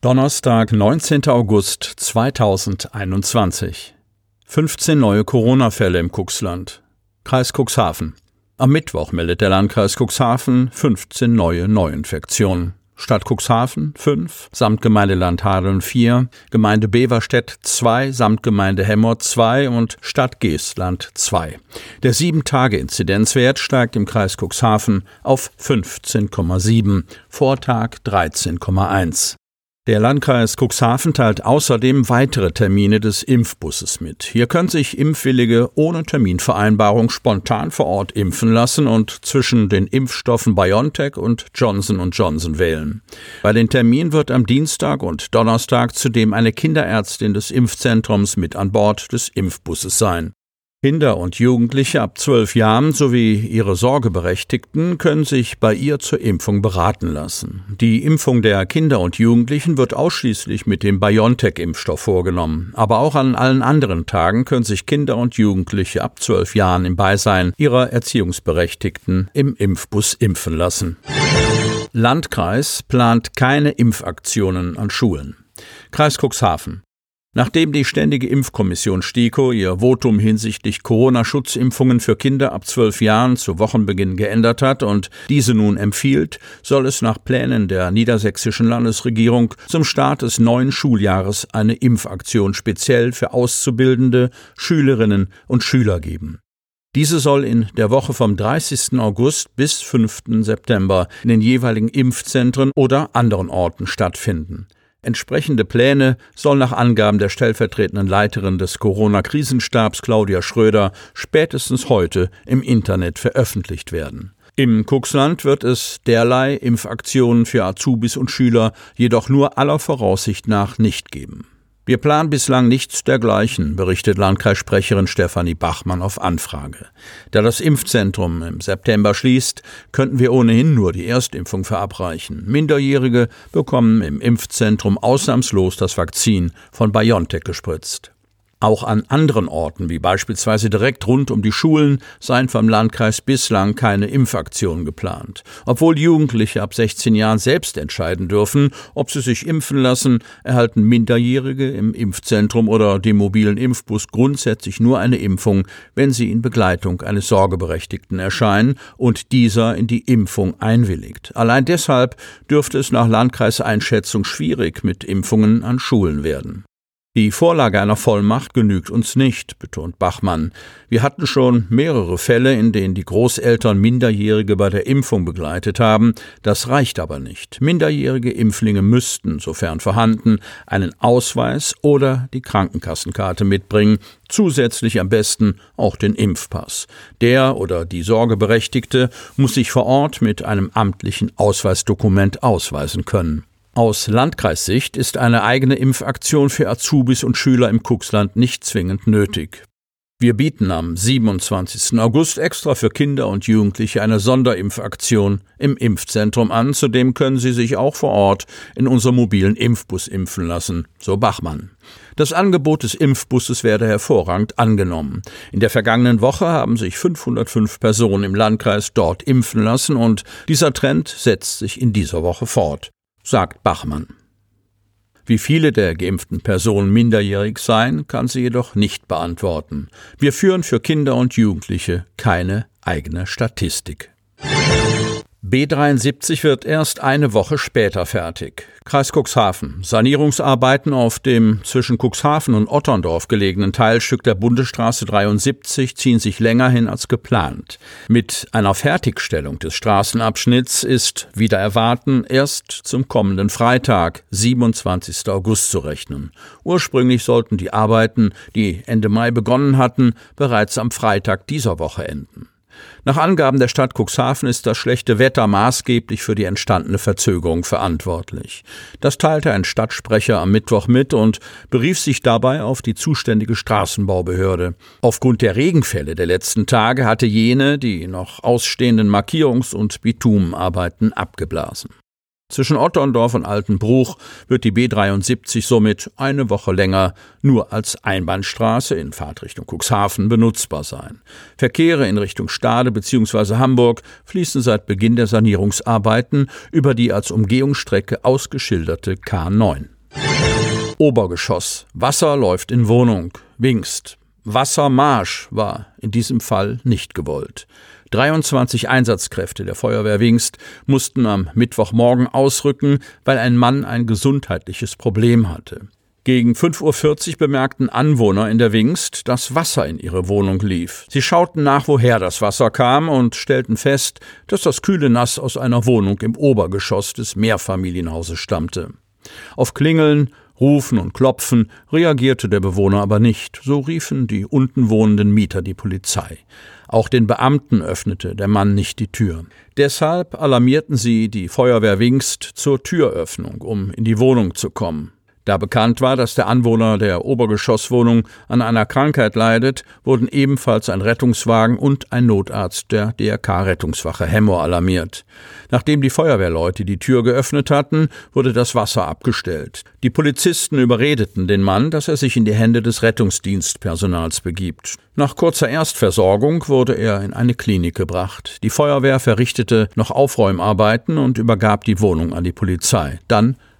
Donnerstag, 19. August 2021. 15 neue Corona-Fälle im Cuxland. Kreis Cuxhaven. Am Mittwoch meldet der Landkreis Cuxhaven 15 neue Neuinfektionen. Stadt Cuxhaven 5, Samtgemeinde Landhadeln 4, Gemeinde Beverstedt 2, Samtgemeinde Hemmer 2 und Stadt Geestland 2. Der 7-Tage-Inzidenzwert steigt im Kreis Cuxhaven auf 15,7, Vortag 13,1. Der Landkreis Cuxhaven teilt außerdem weitere Termine des Impfbusses mit. Hier können sich Impfwillige ohne Terminvereinbarung spontan vor Ort impfen lassen und zwischen den Impfstoffen BioNTech und Johnson Johnson wählen. Bei den Terminen wird am Dienstag und Donnerstag zudem eine Kinderärztin des Impfzentrums mit an Bord des Impfbusses sein. Kinder und Jugendliche ab zwölf Jahren sowie ihre Sorgeberechtigten können sich bei ihr zur Impfung beraten lassen. Die Impfung der Kinder und Jugendlichen wird ausschließlich mit dem BioNTech-Impfstoff vorgenommen. Aber auch an allen anderen Tagen können sich Kinder und Jugendliche ab zwölf Jahren im Beisein ihrer Erziehungsberechtigten im Impfbus impfen lassen. Landkreis plant keine Impfaktionen an Schulen. Kreis Cuxhaven. Nachdem die Ständige Impfkommission STIKO ihr Votum hinsichtlich Corona-Schutzimpfungen für Kinder ab zwölf Jahren zu Wochenbeginn geändert hat und diese nun empfiehlt, soll es nach Plänen der niedersächsischen Landesregierung zum Start des neuen Schuljahres eine Impfaktion speziell für Auszubildende, Schülerinnen und Schüler geben. Diese soll in der Woche vom 30. August bis 5. September in den jeweiligen Impfzentren oder anderen Orten stattfinden. Entsprechende Pläne sollen nach Angaben der stellvertretenden Leiterin des Corona-Krisenstabs Claudia Schröder spätestens heute im Internet veröffentlicht werden. Im Cuxland wird es derlei Impfaktionen für Azubis und Schüler jedoch nur aller Voraussicht nach nicht geben. Wir planen bislang nichts dergleichen, berichtet Landkreissprecherin Stefanie Bachmann auf Anfrage. Da das Impfzentrum im September schließt, könnten wir ohnehin nur die Erstimpfung verabreichen. Minderjährige bekommen im Impfzentrum ausnahmslos das Vakzin von BioNTech gespritzt. Auch an anderen Orten, wie beispielsweise direkt rund um die Schulen, seien vom Landkreis bislang keine Impfaktionen geplant. Obwohl Jugendliche ab 16 Jahren selbst entscheiden dürfen, ob sie sich impfen lassen, erhalten Minderjährige im Impfzentrum oder dem mobilen Impfbus grundsätzlich nur eine Impfung, wenn sie in Begleitung eines Sorgeberechtigten erscheinen und dieser in die Impfung einwilligt. Allein deshalb dürfte es nach Landkreiseinschätzung schwierig mit Impfungen an Schulen werden. Die Vorlage einer Vollmacht genügt uns nicht, betont Bachmann. Wir hatten schon mehrere Fälle, in denen die Großeltern Minderjährige bei der Impfung begleitet haben. Das reicht aber nicht. Minderjährige Impflinge müssten, sofern vorhanden, einen Ausweis oder die Krankenkassenkarte mitbringen, zusätzlich am besten auch den Impfpass. Der oder die Sorgeberechtigte muss sich vor Ort mit einem amtlichen Ausweisdokument ausweisen können. Aus Landkreissicht ist eine eigene Impfaktion für Azubis und Schüler im Cuxland nicht zwingend nötig. Wir bieten am 27. August extra für Kinder und Jugendliche eine Sonderimpfaktion im Impfzentrum an. Zudem können sie sich auch vor Ort in unserem mobilen Impfbus impfen lassen, so Bachmann. Das Angebot des Impfbusses werde hervorragend angenommen. In der vergangenen Woche haben sich 505 Personen im Landkreis dort impfen lassen und dieser Trend setzt sich in dieser Woche fort sagt Bachmann. Wie viele der geimpften Personen minderjährig seien, kann sie jedoch nicht beantworten. Wir führen für Kinder und Jugendliche keine eigene Statistik. B73 wird erst eine Woche später fertig. Kreis Cuxhaven. Sanierungsarbeiten auf dem zwischen Cuxhaven und Otterndorf gelegenen Teilstück der Bundesstraße 73 ziehen sich länger hin als geplant. Mit einer Fertigstellung des Straßenabschnitts ist, wieder erwarten, erst zum kommenden Freitag, 27. August zu rechnen. Ursprünglich sollten die Arbeiten, die Ende Mai begonnen hatten, bereits am Freitag dieser Woche enden. Nach Angaben der Stadt Cuxhaven ist das schlechte Wetter maßgeblich für die entstandene Verzögerung verantwortlich. Das teilte ein Stadtsprecher am Mittwoch mit und berief sich dabei auf die zuständige Straßenbaubehörde. Aufgrund der Regenfälle der letzten Tage hatte jene die noch ausstehenden Markierungs- und Bitumenarbeiten abgeblasen. Zwischen Otterndorf und Altenbruch wird die B73 somit eine Woche länger nur als Einbahnstraße in Fahrtrichtung Cuxhaven benutzbar sein. Verkehre in Richtung Stade bzw. Hamburg fließen seit Beginn der Sanierungsarbeiten über die als Umgehungsstrecke ausgeschilderte K9. Obergeschoss. Wasser läuft in Wohnung. Wingst. Wassermarsch war in diesem Fall nicht gewollt. 23 Einsatzkräfte der Feuerwehr Wingst mussten am Mittwochmorgen ausrücken, weil ein Mann ein gesundheitliches Problem hatte. Gegen 5.40 Uhr bemerkten Anwohner in der Wingst, dass Wasser in ihre Wohnung lief. Sie schauten nach, woher das Wasser kam und stellten fest, dass das kühle Nass aus einer Wohnung im Obergeschoss des Mehrfamilienhauses stammte. Auf Klingeln, Rufen und Klopfen reagierte der Bewohner aber nicht, so riefen die unten wohnenden Mieter die Polizei. Auch den Beamten öffnete der Mann nicht die Tür. Deshalb alarmierten sie die Feuerwehr Wingst zur Türöffnung, um in die Wohnung zu kommen. Da bekannt war, dass der Anwohner der Obergeschosswohnung an einer Krankheit leidet, wurden ebenfalls ein Rettungswagen und ein Notarzt der DRK-Rettungswache Hemmo alarmiert. Nachdem die Feuerwehrleute die Tür geöffnet hatten, wurde das Wasser abgestellt. Die Polizisten überredeten den Mann, dass er sich in die Hände des Rettungsdienstpersonals begibt. Nach kurzer Erstversorgung wurde er in eine Klinik gebracht. Die Feuerwehr verrichtete noch Aufräumarbeiten und übergab die Wohnung an die Polizei. Dann